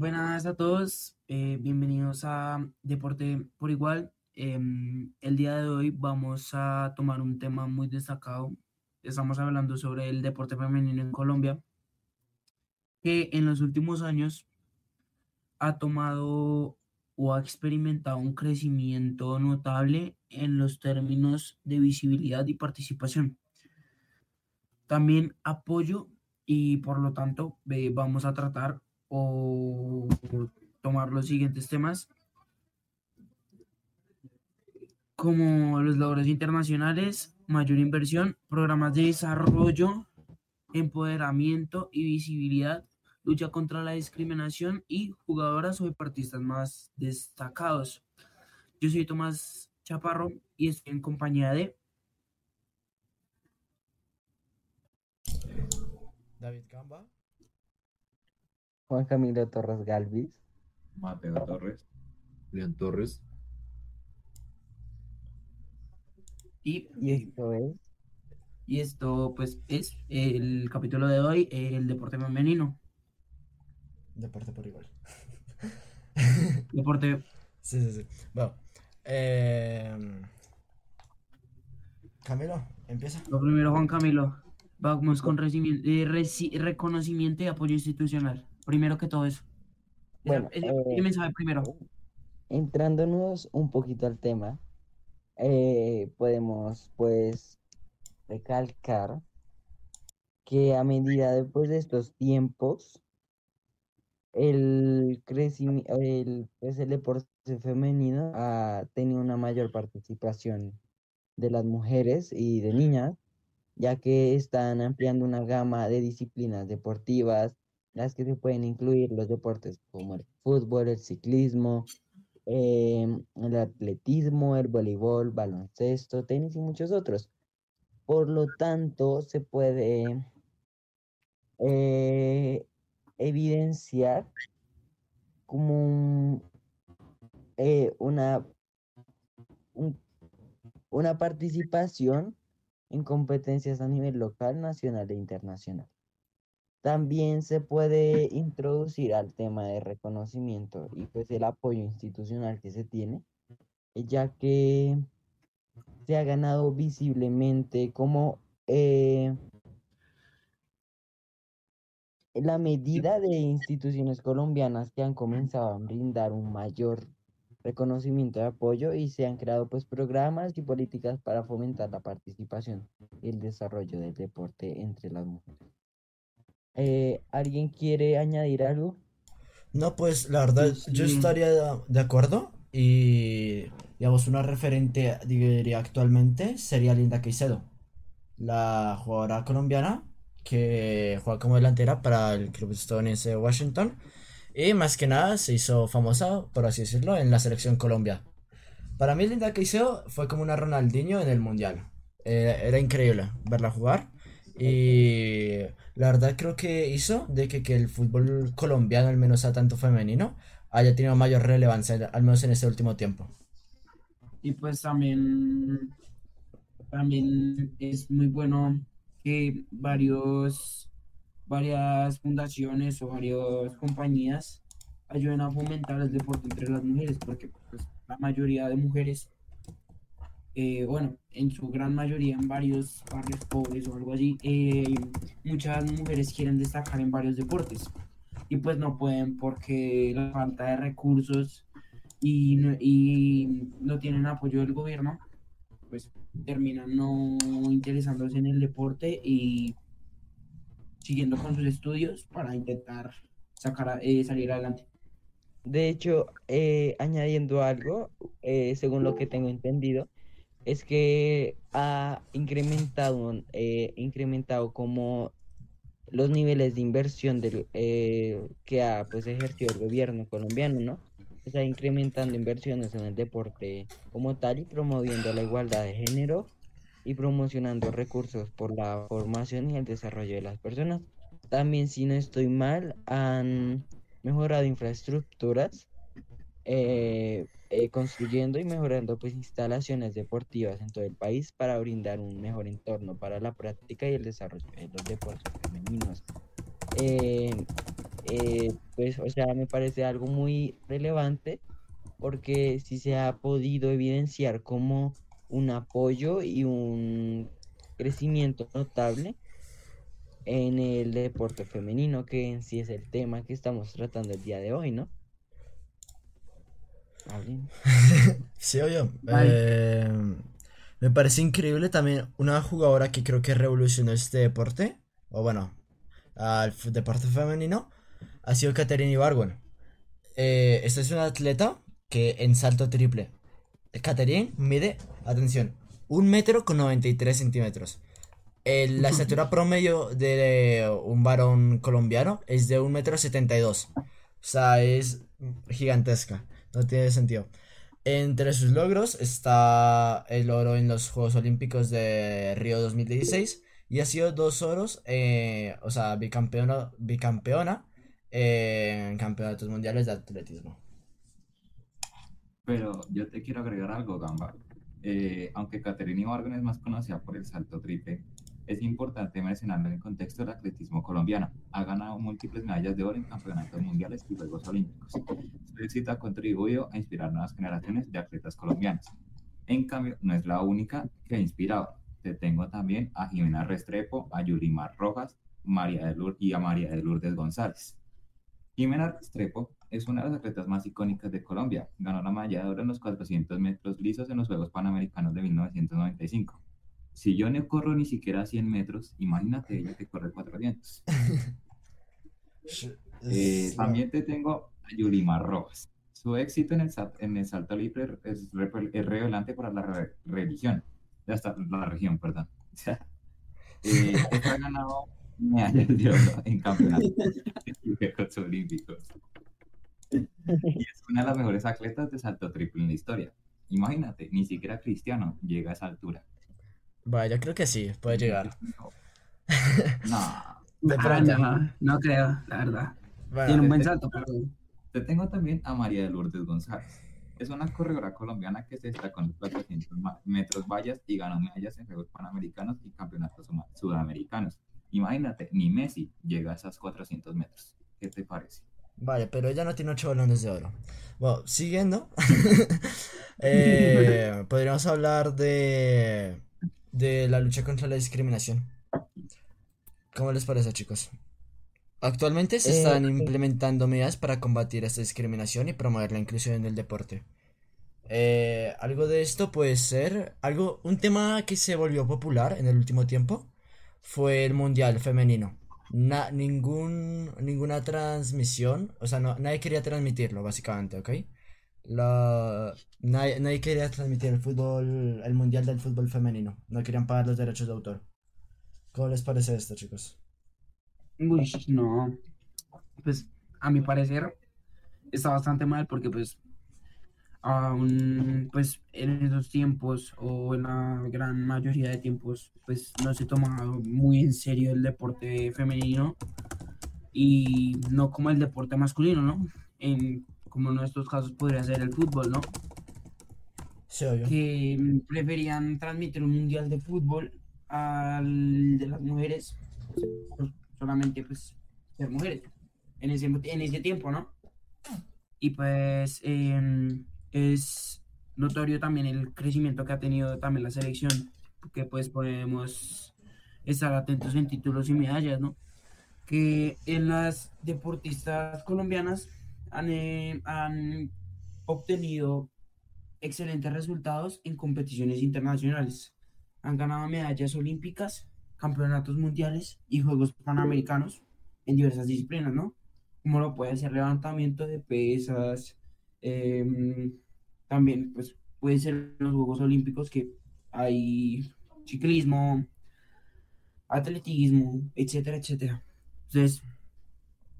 Buenas a todos, eh, bienvenidos a Deporte por Igual. Em, el día de hoy vamos a tomar un tema muy destacado. Estamos hablando sobre el deporte femenino en Colombia, que en los últimos años ha tomado o ha experimentado un crecimiento notable en los términos de visibilidad y participación. También apoyo y por lo tanto vamos a tratar o tomar los siguientes temas como los logros internacionales, mayor inversión, programas de desarrollo, empoderamiento y visibilidad, lucha contra la discriminación y jugadoras o deportistas más destacados. Yo soy Tomás Chaparro y estoy en compañía de David Camba. Juan Camilo Torres Galvis. Mateo Torres. León Torres. y, Y esto es y esto pues es el capítulo de hoy, el deporte femenino. Deporte por igual. Deporte, Sí, sí, sí. Bueno. eh, Camilo, empieza. lo primero Juan Camilo, vamos con recibimiento- eh, reci- reconocimiento y apoyo institucional. Primero que todo eso. Esa- Bueno, ese- eh, mensaje primero. entrándonos un poquito al tema, eh, podemos pues recalcar que a medida después de estos tiempos, el crecimiento, el, pues el deporte femenino ha tenido una mayor participación de las mujeres y de niñas, ya que están ampliando una gama de disciplinas deportivas, las que se pueden incluir los deportes como el fútbol, el ciclismo, em, el atletismo, el voleibol, baloncesto, tenis y muchos otros. Por lo tanto, se puede eh, evidenciar como eh, una, un- una participación en competencias a nivel local, nacional e internacional. También se puede introducir al tema de reconocimiento y pues el apoyo institucional que se tiene, eh, ya que se ha ganado visiblemente como eh, la medida de instituciones colombianas que han comenzado a brindar un mayor reconocimiento de apoyo y se han creado pues programas y políticas para fomentar la participación y el desarrollo del deporte entre las mujeres. Eh, ¿alguien quiere añadir algo? No, pues la verdad, yo estaría de acuerdo. Y digamos, una referente, diría actualmente, sería Linda Caicedo, la jugadora colombiana que juega como delantera para el club estadounidense de Washington. Y más que nada se hizo famosa, por así decirlo, en la selección Colombia. Para mí, Linda Caicedo fue como una Ronaldinho en el mundial. Eh, era increíble verla jugar. Y la verdad creo que hizo de que, que el fútbol colombiano, al menos a tanto femenino, haya tenido mayor relevancia, al menos en este último tiempo. Y pues también, también es muy bueno que varios, varias fundaciones o varias compañías ayuden a fomentar el deporte entre las mujeres, porque pues, la mayoría de mujeres, eh, bueno, en su gran mayoría en varios barrios pobres o algo así, eh, muchas mujeres quieren destacar en varios deportes y pues no pueden porque la falta de recursos y no, y no tienen apoyo del gobierno, pues terminan no interesándose en el deporte y siguiendo con sus estudios para intentar sacar eh, salir adelante. De hecho, añadiendo algo, según lo que tengo entendido, es que ha incrementado, eh, incrementado como los niveles de inversión eh, que ha pues ejercido el gobierno colombiano, ¿no? Está incrementando inversiones en el deporte como tal y promoviendo la igualdad de género y promocionando recursos por la formación y el desarrollo de las personas. También, si no estoy mal, han mejorado infraestructuras, eh, eh, construyendo y mejorando pues instalaciones deportivas en todo el país para brindar un mejor entorno para la práctica y el desarrollo de los deportes femeninos. Eh, eh, pues, o sea, me parece algo muy relevante porque sí se ha podido evidenciar como un apoyo y un crecimiento notable en el deporte femenino, que en sí es el tema que estamos tratando el día de hoy, ¿no? Sí, oye. Eh, me parece increíble también una jugadora que creo que revolucionó este deporte, o bueno, al deporte femenino, ha sido Caterina Ibargüen. Eh, esta es una atleta que en salto triple. Caterine mide, atención, un metro con 93 centímetros. La estatura promedio de un varón colombiano es de un metro 72. O sea, es gigantesca. No tiene sentido. Entre sus logros está el oro en los Juegos Olímpicos de Río 2016 y ha sido dos oros, eh, o sea, bicampeona, bicampeona eh, en campeonatos mundiales de atletismo. Pero yo te quiero agregar algo, Gamba. Eh, aunque Caterina Ibargüen es más conocida por el salto triple, es importante mencionarlo en el contexto del atletismo colombiano. Ha ganado múltiples medallas de oro en campeonatos mundiales y Juegos Olímpicos. Su éxito ha contribuido a inspirar nuevas generaciones de atletas colombianos. En cambio, no es la única que ha inspirado. Te tengo también a Jimena Restrepo, a Yulimar Rojas, María de Lourdes y a María de Lourdes González. Jimena Restrepo es una de las atletas más icónicas de Colombia. Ganó la medalla de oro en los 400 metros lisos en los Juegos Panamericanos de 1995. Si yo no corro ni siquiera 100 metros, imagínate ella que corre 400. Eh, también te tengo a Yulimar Rojas. Su éxito en el, en el salto libre es, es revelante para la re- religión, hasta la región, perdón. eh, ha ganado medallas de oro en campeonatos Olímpicos. Y es una de las mejores atletas de salto triple en la historia. Imagínate, ni siquiera Cristiano llega a esa altura. Vaya, yo creo que sí, puede llegar. No. De Ah, pronto. no, no creo, la verdad. Bueno, Tiene un buen salto, pero Te tengo también a María de Lourdes González. Es una corredora colombiana que se destacó en los 400 ma- metros vallas y ganó medallas en Juegos Panamericanos y Campeonatos Sudamericanos. Imagínate, ni Messi llega a esos 400 metros. ¿Qué te parece? Vale, pero ella no tiene ocho balones de oro. Bueno, siguiendo, eh, podríamos hablar de, de la lucha contra la discriminación. ¿Cómo les parece, chicos? Actualmente se Eh, están implementando medidas para combatir esta discriminación y promover la inclusión en el deporte. Eh, algo de esto puede ser algo, un tema que se volvió popular en el último tiempo fue el mundial femenino. Na- ningún, ninguna transmisión, o sea, no, nadie quería transmitirlo, básicamente, ¿ok? La, nadie, quería transmitir el fútbol, el mundial del fútbol femenino. No querían pagar los derechos de autor. ¿Cómo les parece esto, chicos? Uy, no. Pues a mi parecer está bastante mal porque pues aún pues en esos tiempos o en la gran mayoría de tiempos pues no se toma muy en serio el deporte femenino y no como el deporte masculino, ¿no? Como en estos casos podría ser el fútbol, ¿no? Sí, obvio. que preferían transmitir un mundial de fútbol al de las mujeres, pues, solamente pues ser mujeres en ese, en ese tiempo, ¿no? Y pues em, es notorio también el crecimiento que ha tenido también la selección, que pues podemos estar atentos en títulos y medallas, ¿no? Que en las deportistas colombianas han, eh, han obtenido excelentes resultados en competiciones internacionales. Han ganado medallas olímpicas, campeonatos mundiales y Juegos Panamericanos en diversas disciplinas, ¿no? Como lo puede ser levantamiento de pesas, em, también pues puede ser los Juegos Olímpicos que hay ciclismo, atletismo, etcétera, etcétera. Entonces,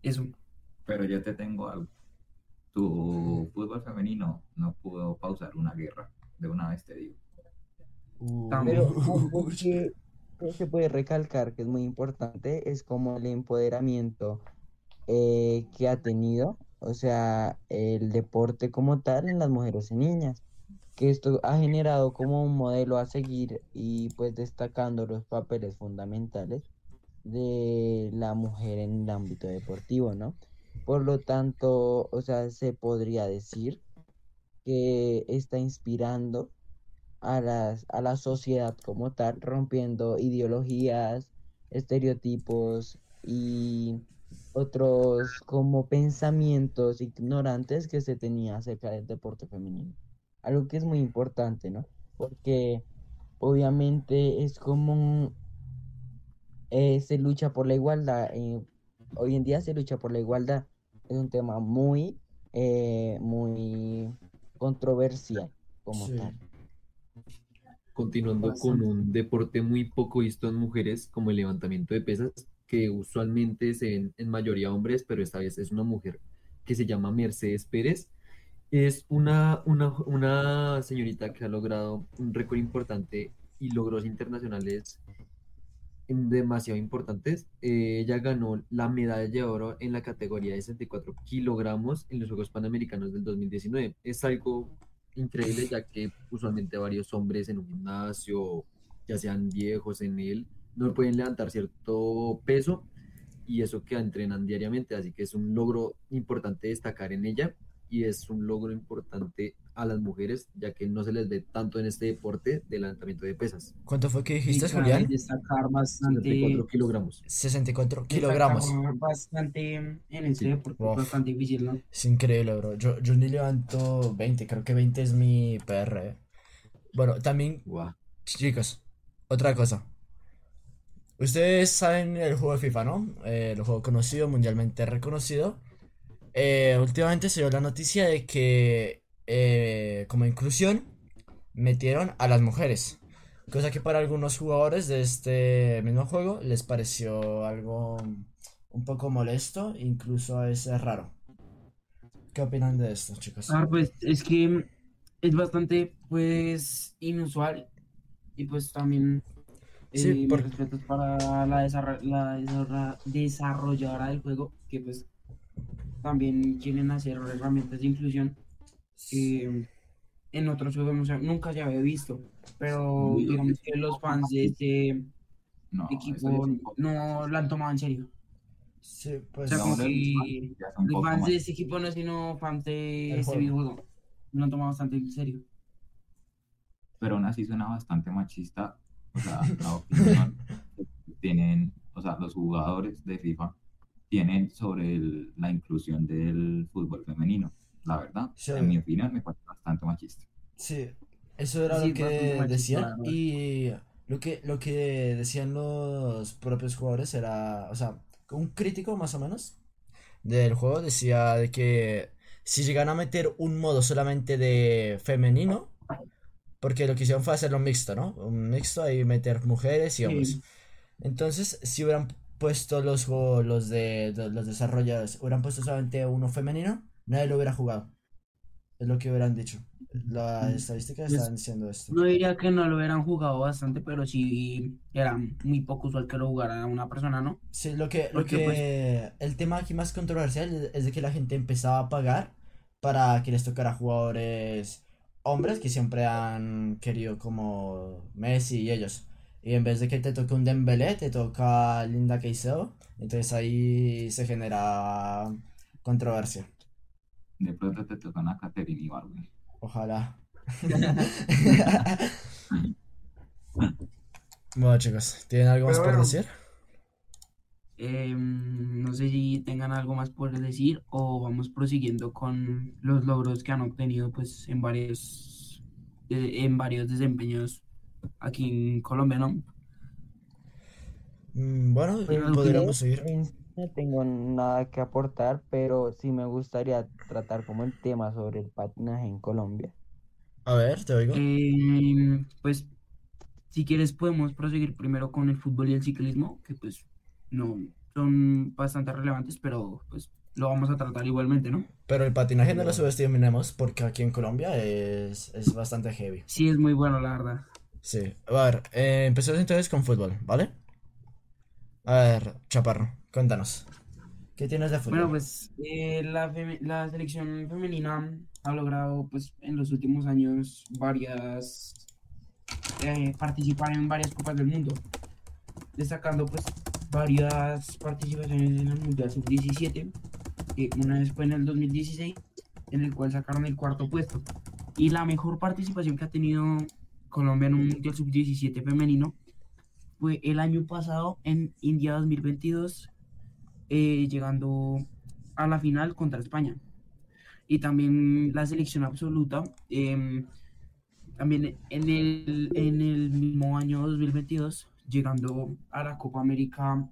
eso. Pero yo te tengo algo. Tu fútbol femenino no pudo pausar una guerra. De una vez te digo. También. Pero que, que se puede recalcar que es muy importante es como el empoderamiento eh, que ha tenido, o sea, el deporte como tal en las mujeres y niñas, que esto ha generado como un modelo a seguir y pues destacando los papeles fundamentales de la mujer en el ámbito deportivo, ¿no? Por lo tanto, o sea, se podría decir que está inspirando a las, a la sociedad como tal, rompiendo ideologías, estereotipos y otros como pensamientos ignorantes que se tenía acerca del deporte femenino. Algo que es muy importante, ¿no? Porque obviamente es como eh, se lucha por la igualdad. eh, hoy en día se lucha por la igualdad. Es un tema muy, eh, muy controversial como Sí. tal. Continuando con un deporte muy poco visto en mujeres como el levantamiento de pesas, que usualmente se ven en mayoría hombres, pero esta vez es una mujer que se llama Mercedes Pérez. Es una, una, una señorita que ha logrado un récord importante y logros internacionales demasiado importantes. Eh, ella ganó la medalla de oro en la categoría de 64 kilogramos en los Juegos Panamericanos del 2019. Es algo increíble ya que usualmente varios hombres en un gimnasio, ya sean viejos en él, no pueden levantar cierto peso y eso que entrenan diariamente, así que es un logro importante destacar en ella y es un logro importante a las mujeres ya que no se les ve tanto en este deporte de levantamiento de pesas. ¿Cuánto fue que Y dijiste, cabe Julián? destacar bastante, 64 kilogramos. 64 destacar kilogramos. bastante en este Sí. deporte, Uf. bastante difícil, ¿no? Es increíble, bro. Yo, yo ni levanto 20, creo que 20 es mi PR. eh. Bueno, también, chicos, otra cosa. Ustedes saben el juego de FIFA, ¿no? Eh, el juego conocido, mundialmente reconocido. Eh, últimamente se dio la noticia de que eh, como inclusión metieron a las mujeres. Cosa que para algunos jugadores de este mismo juego les pareció algo un poco molesto, incluso a veces raro. ¿Qué opinan de esto, chicos? Ah, pues es que es bastante, pues, inusual y pues también Sí, eh, por- respetos para la, desarra- la desarrolladora del juego, que pues también quieren hacer herramientas de inclusión que en otros juegos no nunca se había visto, pero digamos que los fans de este No, es equipo no lo han tomado en serio. Sí, O pues sea, como es un los fans de este equipo no, sino fans de este juego. videojuego. Lo han tomado bastante en serio. pero aún así suena bastante machista. O sea, la opinión tienen, o sea, los jugadores de FIFA tienen sobre el- la inclusión del fútbol femenino. La verdad, Sí. en mi opinión, me parece bastante machista. Sí, eso era Sí, lo que decían y lo que, lo que decían los propios jugadores era, o sea, un crítico más o menos del juego decía de que si llegan a meter un modo solamente de femenino, porque lo que hicieron fue hacerlo mixto, ¿no? Un mixto ahí meter mujeres y hombres. Sí. Entonces, si hubieran puesto los, los de, los desarrolladores, hubieran puesto solamente uno femenino, nadie lo hubiera jugado. Es lo que hubieran dicho. Las estadísticas Pues, estaban diciendo esto. No diría que no lo hubieran jugado bastante, pero sí era muy poco usual que lo jugara una persona, ¿no? Sí, lo que, lo porque, pues, que, el tema aquí más controversial es de que la gente empezaba a pagar para que les tocara jugadores hombres que siempre han querido como Messi y ellos. Y en vez de que te toque un Dembélé, te toca Linda Caicedo. Entonces ahí se genera controversia. De pronto te tocan a Caterina Ibargüen. Ojalá. Bueno, chicos, ¿tienen algo más por decir? Em, no sé si tengan algo más por decir o vamos prosiguiendo con los logros que han obtenido pues en varios de- en varios desempeños aquí en Colombia, ¿no? Mm, Bueno, podríamos seguir. no tengo nada que aportar, pero sí me gustaría tratar como el tema sobre el patinaje en Colombia. A ver, te oigo. Em, pues si quieres podemos proseguir primero con el fútbol y el ciclismo, que pues no son bastante relevantes, pero pues lo vamos a tratar igualmente, ¿no? Pero el patinaje no lo subestimemos porque aquí en Colombia es, es bastante heavy. Sí, es muy bueno, la verdad. Sí. A ver, eh, empecemos entonces con fútbol, ¿vale? A ver, Chaparro, cuéntanos. ¿Qué tienes de fútbol? Bueno, pues eh, la, la selección femenina ha logrado pues en los últimos años varias eh, participar en varias copas del mundo, destacando pues varias participaciones en el Mundial Sub-17 eh, una vez fue en el 2016, en el cual sacaron el cuarto puesto. Y la mejor participación que ha tenido Colombia en un Mundial Sub-17 femenino fue el año pasado en India 2022, eh, llegando a la final contra España. Y también la selección absoluta, em, también en el, en el mismo año 2022, llegando a la Copa América,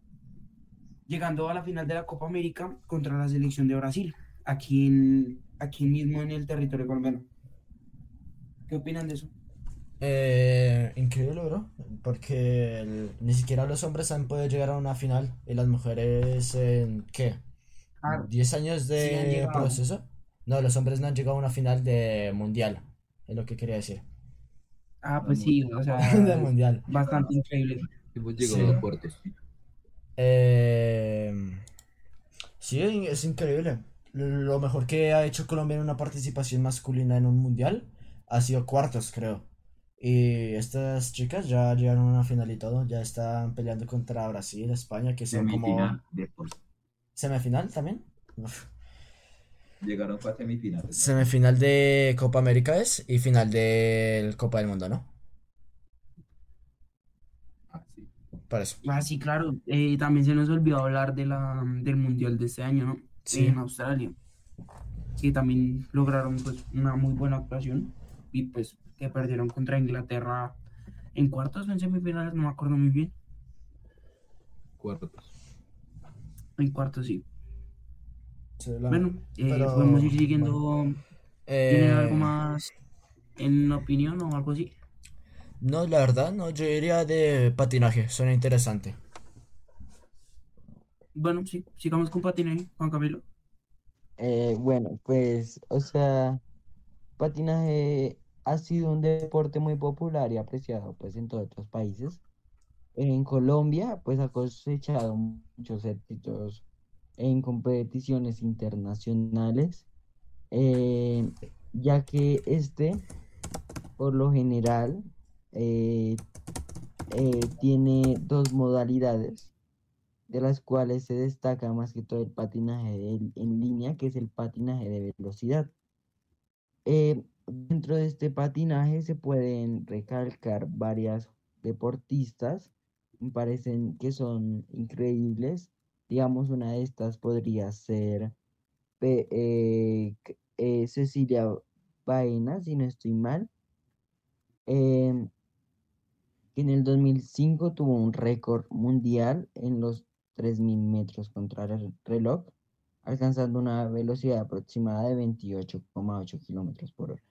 llegando a la final de la Copa América contra la selección de Brasil, aquí, aquí mismo en el territorio colombiano. ¿Qué opinan de eso? Eh, increíble, bro. Porque el- ni siquiera los hombres han podido llegar a una final. Y las mujeres en ¿qué? Ah, ¿10 años de proceso? No, los hombres no han llegado a una final de mundial. Es lo que quería decir. Ah, pues sí, o sea, De mundial. bastante increíble. Hemos llegado Sí. a cuartos. Eh, sí, es increíble. Lo mejor que ha hecho Colombia en una participación masculina en un mundial ha sido cuartos, creo. Y estas chicas ya llegaron a una final y todo. Ya están peleando contra Brasil, España, que son como Semifinal de por- semifinal también. Uf. Llegaron a semifinales. Semifinal de Copa América es y final de Copa del Mundo, ¿no? Ah, sí. Ah, sí, claro. eh, también se nos olvidó hablar de la, del Mundial de este año, ¿no? Sí. En Australia. Que también lograron pues una muy buena actuación y pues que perdieron contra Inglaterra en cuartos o en semifinales, no me acuerdo muy bien. Cuartos. En cuartos sí. Sí, la- Bueno, eh, pero, podemos ir siguiendo. ¿Tienen Eh, algo más en opinión o algo así? No, la verdad, no, yo diría de patinaje, suena interesante. Bueno, sí, sigamos con patinaje, Juan Camilo. Eh, bueno, pues, o sea, patinaje ha sido un deporte muy popular y apreciado pues en todos otros países. En Colombia, pues ha cosechado muchos éxitos en competiciones internacionales, eh, ya que este, por lo general, eh, eh, tiene dos modalidades de las cuales se destaca más que todo el patinaje en línea, que es el patinaje de velocidad. Dentro de este patinaje se pueden recalcar varias deportistas, me parecen que son increíbles. Digamos, una de estas podría ser eh, eh, Cecilia Baena, si no estoy mal. em, que en el 2005 tuvo un récord mundial en los 3.000 metros contra el reloj, alcanzando una velocidad aproximada de 28,8 kilómetros por hora.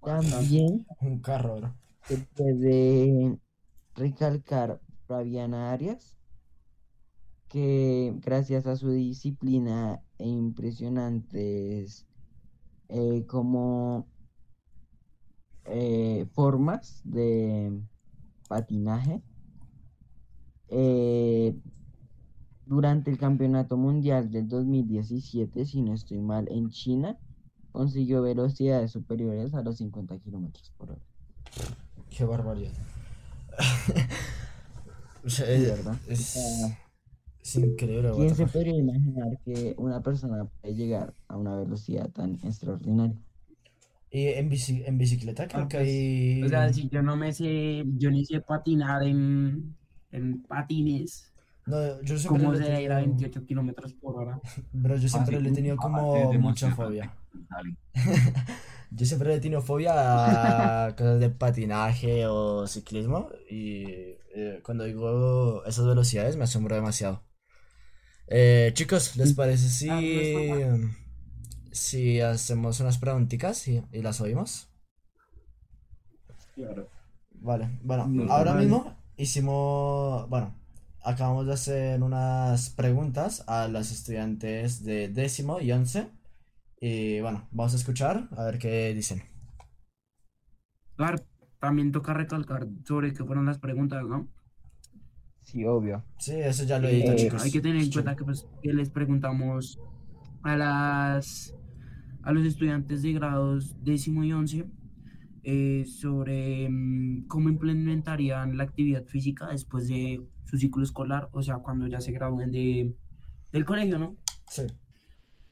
También Un carro, se puede recalcar Fabiana Arias, que gracias a su disciplina e impresionantes eh, como eh, formas de patinaje, eh, durante el Campeonato Mundial del 2017, si no estoy mal, en China, consiguió velocidades superiores a los 50 kilómetros por hora. Qué barbaridad. O sea, es, es- increíble, ¿Quién se podría imaginar que una persona puede llegar a una velocidad tan extraordinaria? Y en bici- en bicicleta creo Ah, que pues, hay... O sea, si yo no me sé, yo ni sé patinar en, en patines, No, yo siempre ¿cómo se ir a tenido... 28 kilómetros por hora? Bro, yo siempre le he tenido como mucha fobia. Yo siempre le he tenido fobia a cosas de patinaje o ciclismo y eh, cuando digo esas velocidades me asombro demasiado. Eh, chicos, ¿les parece si, Ah, no es si hacemos unas preguntitas y, y las oímos? Claro. Vale, bueno, Mm, ahora mismo hicimos, bueno, acabamos de hacer unas preguntas a las estudiantes de décimo y once y bueno, vamos a escuchar a ver qué dicen. Claro, también toca recalcar sobre qué fueron las preguntas, ¿no? Sí, obvio. Sí, eso ya lo Eh, edito, chicos. hay que tener en cuenta que, pues, que les preguntamos a las a los estudiantes de grados décimo y once eh, sobre mm, cómo implementarían la actividad física después de su ciclo escolar, o sea, cuando ya se gradúen de, del colegio, ¿no? Sí.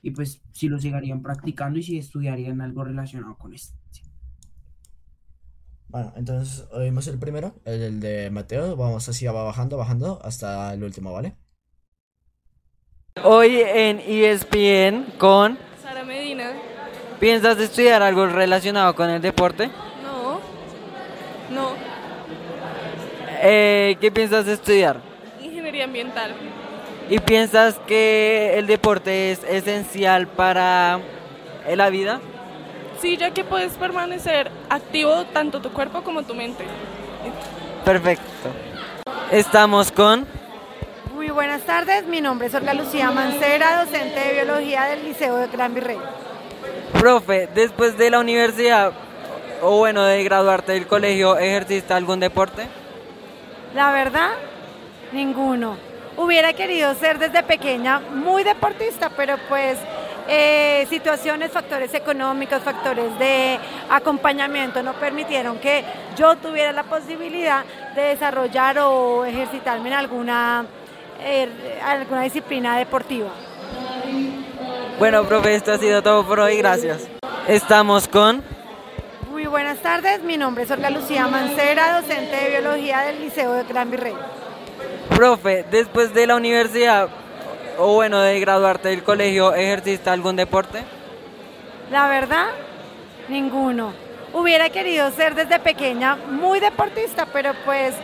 Y pues si lo seguirían practicando y si estudiarían algo relacionado con esto. Bueno, entonces oímos el primero, el, el de Mateo. Vamos así, va bajando, bajando hasta el último, ¿vale? Hoy en ESPN con Sara Medina. ¿Piensas estudiar algo relacionado con el deporte? No. No. Eh, ¿Qué piensas estudiar? Ingeniería ambiental. ¿Y piensas que el deporte es esencial para eh, la vida? Sí, ya que puedes permanecer activo tanto tu cuerpo como tu mente. Perfecto. Estamos con... Muy buenas tardes, mi nombre es Olga Lucía Mancera, docente de biología del Liceo de Gran Virrey. Profe, después de la universidad, o bueno, de graduarte del colegio, ¿ejerciste algún deporte? La verdad, ninguno. Hubiera querido ser desde pequeña muy deportista, pero pues eh, situaciones, factores económicos, factores de acompañamiento no permitieron que yo tuviera la posibilidad de desarrollar o ejercitarme en alguna, eh, alguna disciplina deportiva. Bueno, profe, esto ha sido todo por hoy, gracias. Estamos con... Muy buenas tardes, mi nombre es Olga Lucía Mancera, docente de biología del Liceo de Gran Virrey. Profe, después de la universidad, o bueno, de graduarte del colegio, ¿ejerciste algún deporte? La verdad, ninguno. Hubiera querido ser desde pequeña muy deportista, pero pues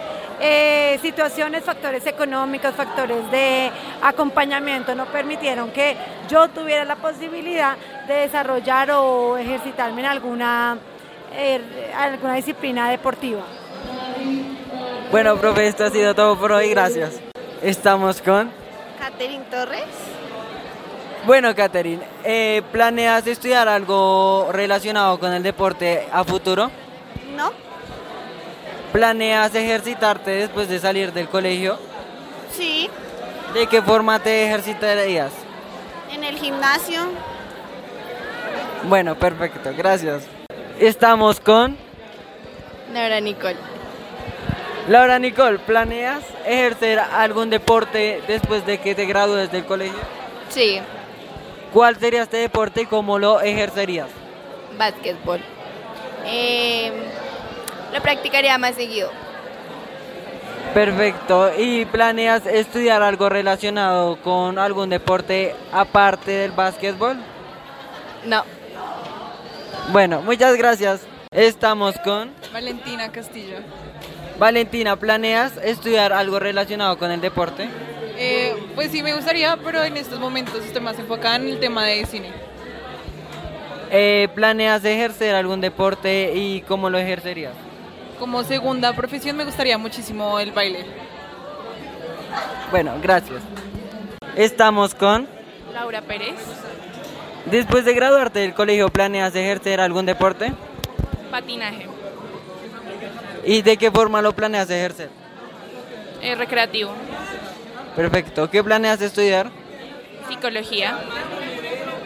eh, situaciones, factores económicos, factores de acompañamiento no permitieron que yo tuviera la posibilidad de desarrollar o ejercitarme en alguna, eh, alguna disciplina deportiva. Bueno, profe, esto ha sido todo por hoy, gracias. Estamos con... Catherine Torres. Bueno, Catherine, eh, ¿planeas estudiar algo relacionado con el deporte a futuro? No, ¿Planeas ejercitarte después de salir del colegio? sí, ¿De qué forma te ejercitarías? en el gimnasio. Bueno, perfecto, gracias. Estamos con Laura Nicole. Laura Nicole. ¿Planeas ejercer algún deporte después de que te gradúes del colegio? Sí, ¿Cuál sería este deporte y cómo lo ejercerías? básquetbol. Eh, lo practicaría más seguido. Perfecto. ¿Y planeas estudiar algo relacionado con algún deporte aparte del básquetbol? No, Bueno, muchas gracias. Estamos con Valentina Castillo. Valentina. ¿Planeas estudiar algo relacionado con el deporte? Eh, pues sí me gustaría, pero en estos momentos estoy más enfocada en el tema de cine. Eh, ¿Planeas ejercer algún deporte y cómo lo ejercerías? Como segunda profesión me gustaría muchísimo el baile. Bueno, gracias. Estamos con... Laura Pérez. Después de graduarte del colegio, ¿planeas ejercer algún deporte? Patinaje. ¿Y de qué forma lo planeas ejercer? Eh, recreativo. Perfecto. ¿Qué planeas estudiar? Psicología.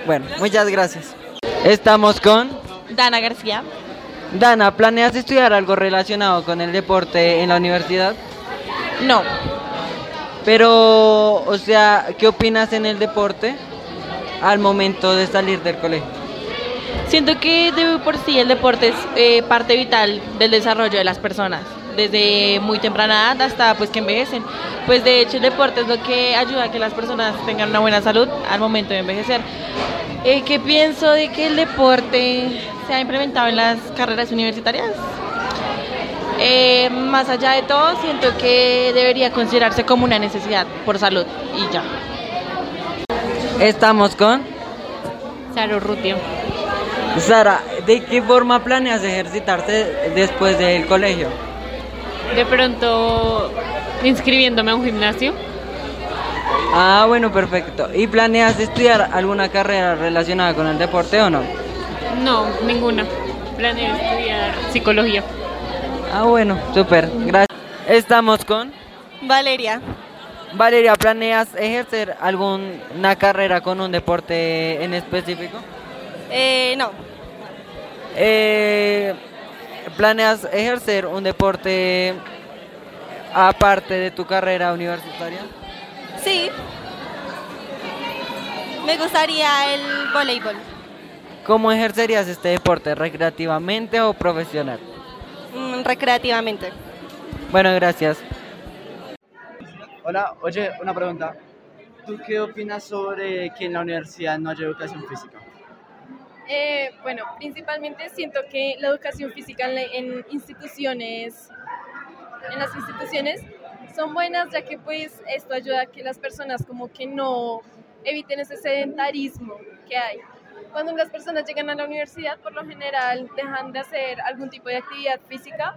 Bueno, muchas gracias. Estamos con Dana García. Dana. ¿Planeas estudiar algo relacionado con el deporte en la universidad? No, Pero, o sea, ¿qué opinas en el deporte al momento de salir del colegio? Siento que de por sí el deporte es eh, parte vital del desarrollo de las personas, desde muy temprana edad hasta pues que envejecen. Pues de hecho el deporte es lo que ayuda a que las personas tengan una buena salud al momento de envejecer. Eh, ¿Qué pienso de que el deporte se ha implementado en las carreras universitarias? Eh, más allá de todo, siento que debería considerarse como una necesidad por salud y ya. Estamos con Saro Rutio. Sara. ¿De qué forma planeas ejercitarse después del colegio? De pronto inscribiéndome a un gimnasio. Ah, bueno, perfecto. ¿Y planeas estudiar alguna carrera relacionada con el deporte o no? No, ninguna. Planeo estudiar psicología. Ah, bueno, súper. Gracias. Estamos con Valeria. Valeria. ¿Planeas ejercer alguna carrera con un deporte en específico? Eh, no, Eh, ¿Planeas ejercer un deporte aparte de tu carrera universitaria? sí, Me gustaría el voleibol. ¿Cómo ejercerías este deporte? ¿Recreativamente o profesional? Mm, recreativamente. Bueno, gracias. Hola, oye, una pregunta. ¿Tú qué opinas sobre que en la universidad no haya educación física? Eh, bueno, principalmente siento que la educación física en, instituciones, en las instituciones, son buenas ya que pues esto ayuda a que las personas como que no eviten ese sedentarismo que hay. Cuando las personas llegan a la universidad, por lo general dejan de hacer algún tipo de actividad física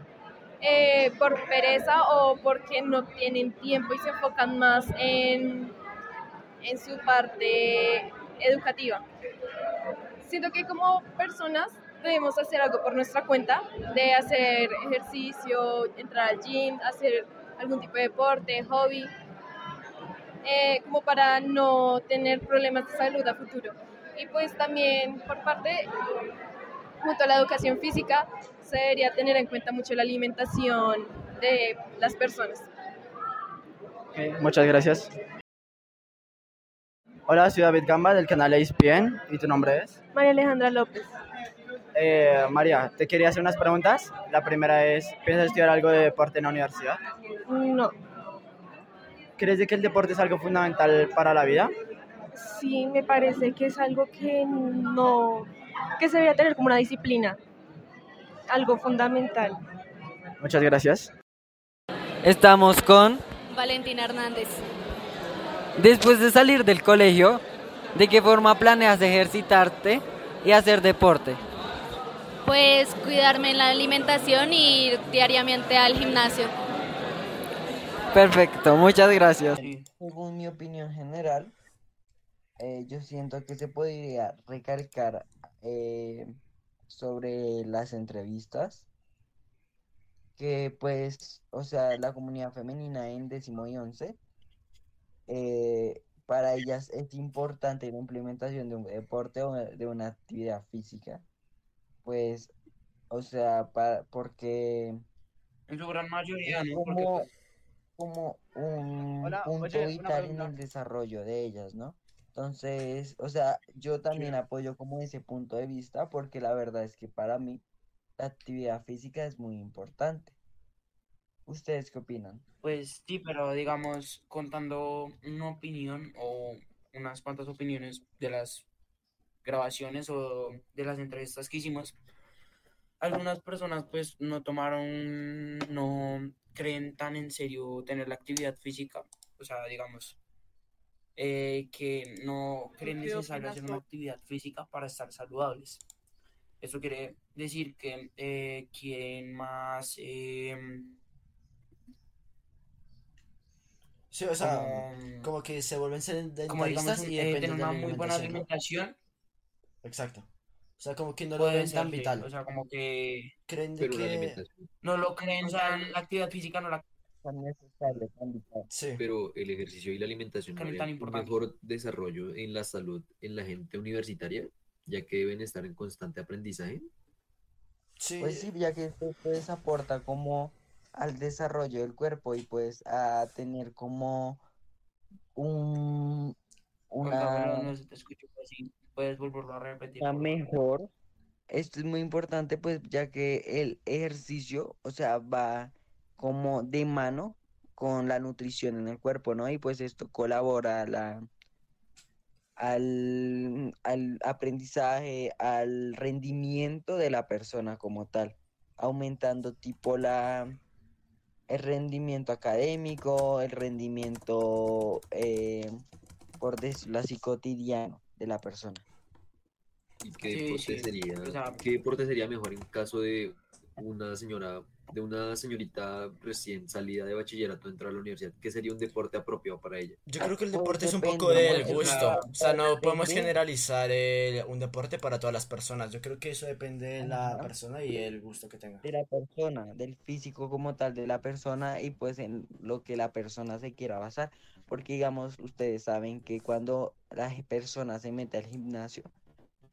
eh, por pereza o porque no tienen tiempo y se enfocan más en, en su parte educativa. Siento que como personas debemos hacer algo por nuestra cuenta, de hacer ejercicio, entrar al gym, hacer algún tipo de deporte, hobby, eh, como para no tener problemas de salud a futuro. Y pues también por parte, junto a la educación física, se debería tener en cuenta mucho la alimentación de las personas. Muchas gracias. Hola, soy David Gamba del canal ESPN. ¿Y tu nombre es? María Alejandra López. Eh, María, te quería hacer unas preguntas. La primera es, ¿piensas estudiar algo de deporte en la universidad? No, ¿Crees de que el deporte es algo fundamental para la vida? sí me parece que es algo que no, que se debería tener como una disciplina, algo fundamental. Muchas gracias. Estamos con, Valentina Hernández. después de salir del colegio, ¿de qué forma planeas ejercitarte y hacer deporte? Pues cuidarme en la alimentación y ir diariamente al gimnasio. Perfecto, muchas gracias. Según mi opinión general, eh, yo siento que se podría recalcar eh, sobre las entrevistas, que pues, o sea, la comunidad femenina en décimo y once, eh, para ellas es importante la implementación de un deporte o de una actividad física, pues, o sea, porque En su gran mayoría, ¿no? Como, pues, como un Hola, punto oye, vital en el desarrollo de ellas, ¿no? Entonces, o sea, yo también apoyo como ese punto de vista porque la verdad es que para mí la actividad física es muy importante. ¿Ustedes qué opinan? Pues sí, pero digamos, contando una opinión o unas cuantas opiniones de las grabaciones o de las entrevistas que hicimos, algunas personas pues no tomaron, no creen tan en serio tener la actividad física, o sea, digamos, eh, que no creen ¿Qué necesario hacer una actividad física para estar saludables. Eso quiere decir que eh, quieren más... em, Sí, o sea, como- como que se vuelven como digamos sedentaristas y eh, de la una muy buena alimentación. Exacto. O sea, como que no lo ven ser, tan vital. o sea como que Creen de que... alimentación. no lo creen o sea la actividad física no la Tan necesario, tan vital. Sí. Pero el ejercicio y la alimentación no Tan- harían tan un importante. mejor desarrollo en la salud en la gente universitaria, ya que deben estar en constante aprendizaje. Sí, Pues sí, ya que esto pues aporta como al desarrollo del cuerpo y pues a tener como un una no te así puedes volverlo a repetir una mejor. Esto es muy importante, pues, ya que el ejercicio, o sea, va como de mano con la nutrición en el cuerpo, ¿no? Y pues esto colabora a la, al, al aprendizaje, al rendimiento de la persona como tal, aumentando tipo la, el rendimiento académico, el rendimiento, eh, por decirlo así, cotidiano de la persona. ¿Y qué Sí, deporte sí, sería, o sea- qué deporte sería mejor en caso de una señora, de una señorita recién salida de bachillerato entrar a la universidad? ¿Qué sería un deporte apropiado para ella? Yo creo que el deporte es un poco del gusto. o sea, no podemos generalizar el- un deporte para todas las personas. Yo creo que eso depende de la persona y el gusto que tenga. de la persona, del físico como tal de la persona y pues en lo que la persona se quiera basar. Porque digamos, ustedes saben que cuando la persona se mete al gimnasio,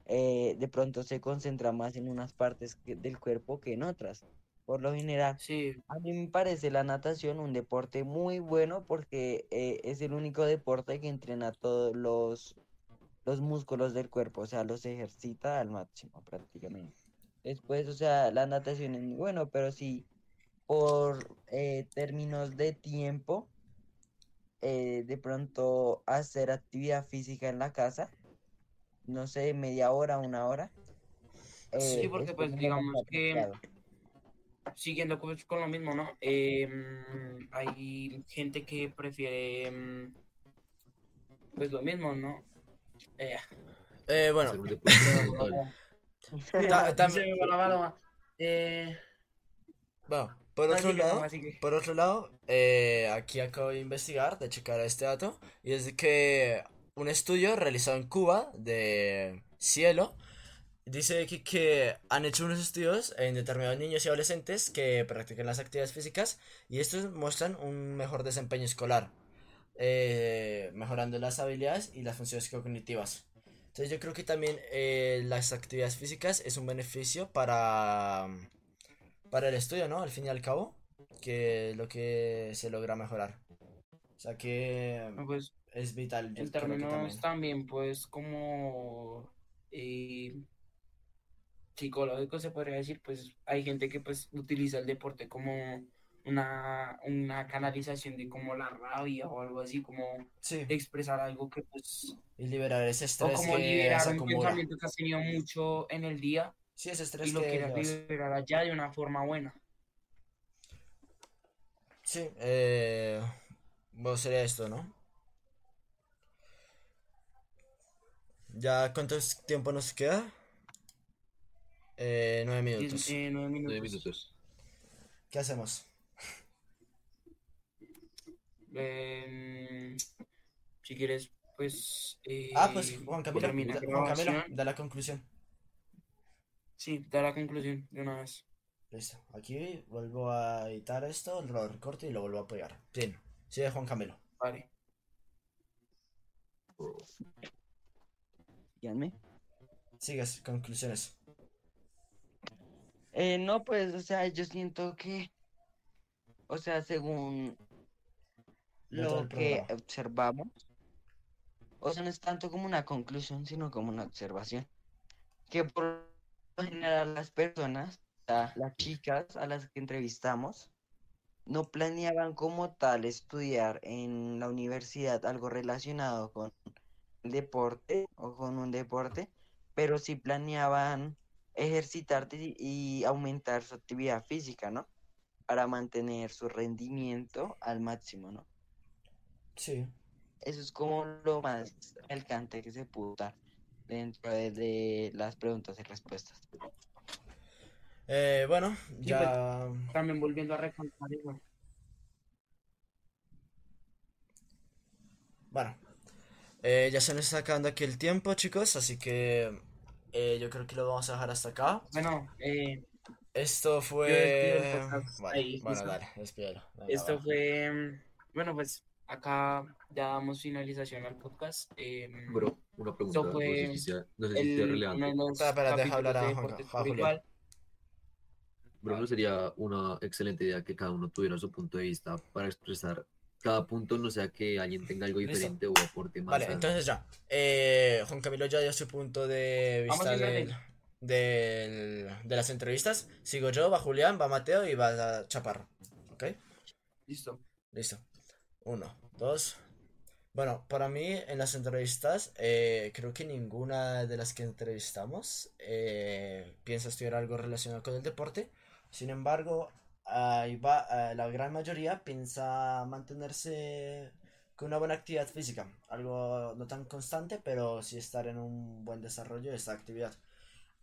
eh, de pronto se concentra más en unas partes que- del cuerpo que en otras. Por lo general, sí a mí me parece la natación un deporte muy bueno porque eh, es el único deporte que entrena todos los, los músculos del cuerpo, o sea, los ejercita al máximo prácticamente. Después, o sea, la natación es muy bueno, pero sí, por eh, términos de tiempo, eh, de pronto hacer actividad física en la casa, no sé, media hora, una hora. Sí, porque es pues digamos que. Siguiendo con lo mismo, ¿no? Eh, hay gente que prefiere mm, pues lo mismo, ¿no? Eh, Eh, bueno, ta- Bueno, por otro lado, por otro lado, eh, aquí acabo de investigar, de checar este dato, y es de que un estudio realizado en Cuba de Cielo dice aquí que han hecho unos estudios en determinados niños y adolescentes que practican las actividades físicas y estos muestran un mejor desempeño escolar, eh, mejorando las habilidades y las funciones cognitivas. Entonces yo creo que también eh, las actividades físicas es un beneficio para para el estudio, ¿no? Al fin y al cabo, que es lo que se logra mejorar. O sea que pues es vital. en términos también. también, pues como eh, psicológicos se podría decir, pues hay gente que pues utiliza el deporte como una, una canalización de como la rabia o algo así, como Sí. expresar algo que pues Y liberar ese o estrés como que liberar un acumula. pensamiento que has tenido mucho en el día Sí, ese y estrés lo que quieras liberar allá de una forma buena. Sí, eh, bueno, sería esto, ¿no? ¿Ya cuánto tiempo nos queda? Eh, nueve minutos. eh, nueve minutos. Nueve minutos. ¿Qué hacemos? Em, si quieres, pues eh, Ah, pues Juan Camilo, termina da- Juan Camilo, da la conclusión. Sí, da la conclusión de una vez. Listo. Aquí vuelvo a editar esto, lo recorto y lo vuelvo a pegar. Bien. Sigue Juan Camilo. Vale. Díganme. Sigues, conclusiones. Eh, no, pues, o sea, yo siento que, o sea, según lo que observamos, o sea, no es tanto como una conclusión, sino como una observación, que por lo general las personas, sea, las chicas a las que entrevistamos, no planeaban como tal estudiar en la universidad algo relacionado con el deporte o con un deporte, pero sí planeaban ejercitarte y, aumentar su actividad física, ¿no? Para mantener su rendimiento al máximo, ¿no? Sí. Eso es como lo más alcance que se pudo dar dentro de, de las preguntas y respuestas. Eh, bueno, Sí, ya. pues, también volviendo a recalcar igual. Bueno, eh, ya se nos está acabando aquí el tiempo, chicos, así que eh, yo creo que lo vamos a dejar hasta acá. Bueno, eh, Esto fue. Vale, ahí, bueno, ¿listo? dale, despídelo. Esto va. fue, bueno, pues acá ya damos finalización al podcast. Eh, Bro, una pregunta, esto no sé fue si sea, no sé si sea relevante. Espera, deja hablar a de a Julián. Bro, no sería una excelente idea que cada uno tuviera su punto de vista para expresar cada punto, no sea que alguien tenga algo Listo. diferente o aporte más. Vale, a- entonces ya. Eh, Juan Camilo ya dio su punto de vista del, del- de las entrevistas. Sigo yo, va Julián, va Mateo y va Chaparro. ¿Ok? Listo. Listo. Uno, dos. Bueno, para mí en las entrevistas, eh, creo que ninguna de las que entrevistamos eh, piensa estudiar algo relacionado con el deporte. Sin embargo, eh, la gran mayoría piensa mantenerse con una buena actividad física. Algo no tan constante, pero sí estar en un buen desarrollo de esta actividad.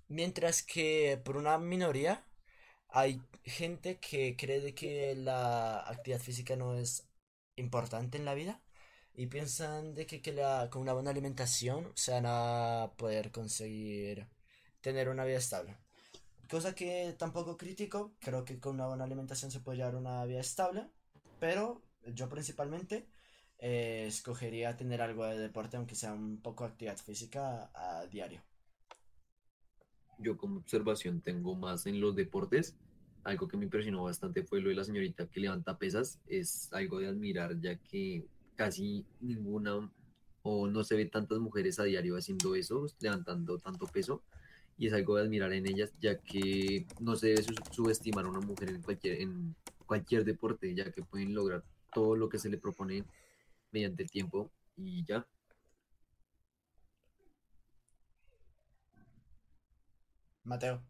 Mientras que por una minoría hay gente que cree que la actividad física no es importante en la vida y piensan de que, con una buena alimentación se van a poder conseguir tener una vida estable. Cosa que tampoco critico, creo que con una buena alimentación se puede llevar una vida estable, pero yo principalmente eh, escogería tener algo de deporte, aunque sea un poco actividad física a diario. Yo como observación tengo más en los deportes. Algo que me impresionó bastante fue lo de la señorita que levanta pesas. Es algo de admirar, ya que casi ninguna o no se ve tantas mujeres a diario haciendo eso, levantando tanto peso, y es algo de admirar en ellas, ya que no se debe su- subestimar a una mujer en cualquier, en cualquier deporte, ya que pueden lograr todo lo que se le propone mediante el tiempo y ya. Mateo.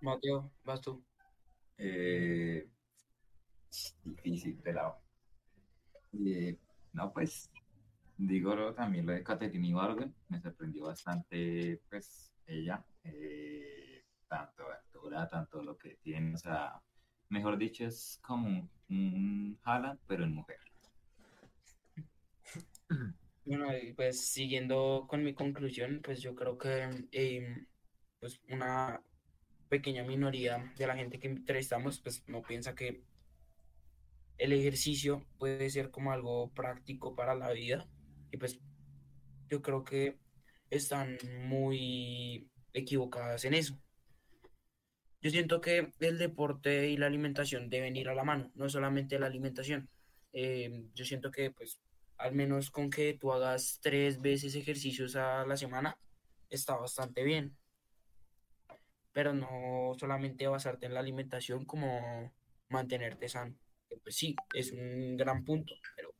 Mateo, vas tú. Eh, difícil, pelado. Eh, no, pues, digo también lo de Katherine Ibargüen, me sorprendió bastante, pues, ella, eh, tanto altura, tanto lo que tiene, o sea, mejor dicho, es como un, un pero en mujer. Bueno, pues siguiendo con mi conclusión, pues yo creo que em, pues una pequeña minoría de la gente que entrevistamos pues no piensa que el ejercicio puede ser como algo práctico para la vida y pues yo creo que están muy equivocadas en eso. Yo siento que el deporte y la alimentación deben ir a la mano, no solamente la alimentación. Eh, yo siento que pues al menos con que tú hagas tres veces ejercicios a la semana, está bastante bien. Pero no solamente basarte en la alimentación como mantenerte sano. Pues sí, es un gran punto, pero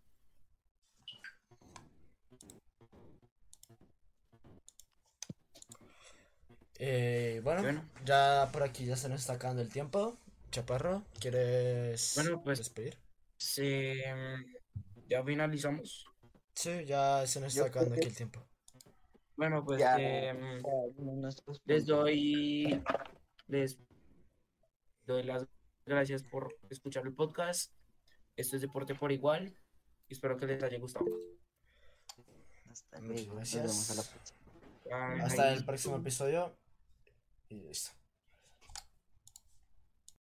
Eh, bueno, ya por aquí ya se nos está acabando el tiempo. Chaparro, ¿quieres Bueno, pues, despedir? se, ya finalizamos. Sí, ya se nos Yo está acabando aquí el tiempo. Bueno, pues Ya, ya, nuestros les doy les doy las gracias por escuchar el podcast. Esto es Deporte por Igual. y Espero que les haya gustado. Hasta Muchas luego, nos vemos a la gracias. Hasta el próximo episodio. Y listo.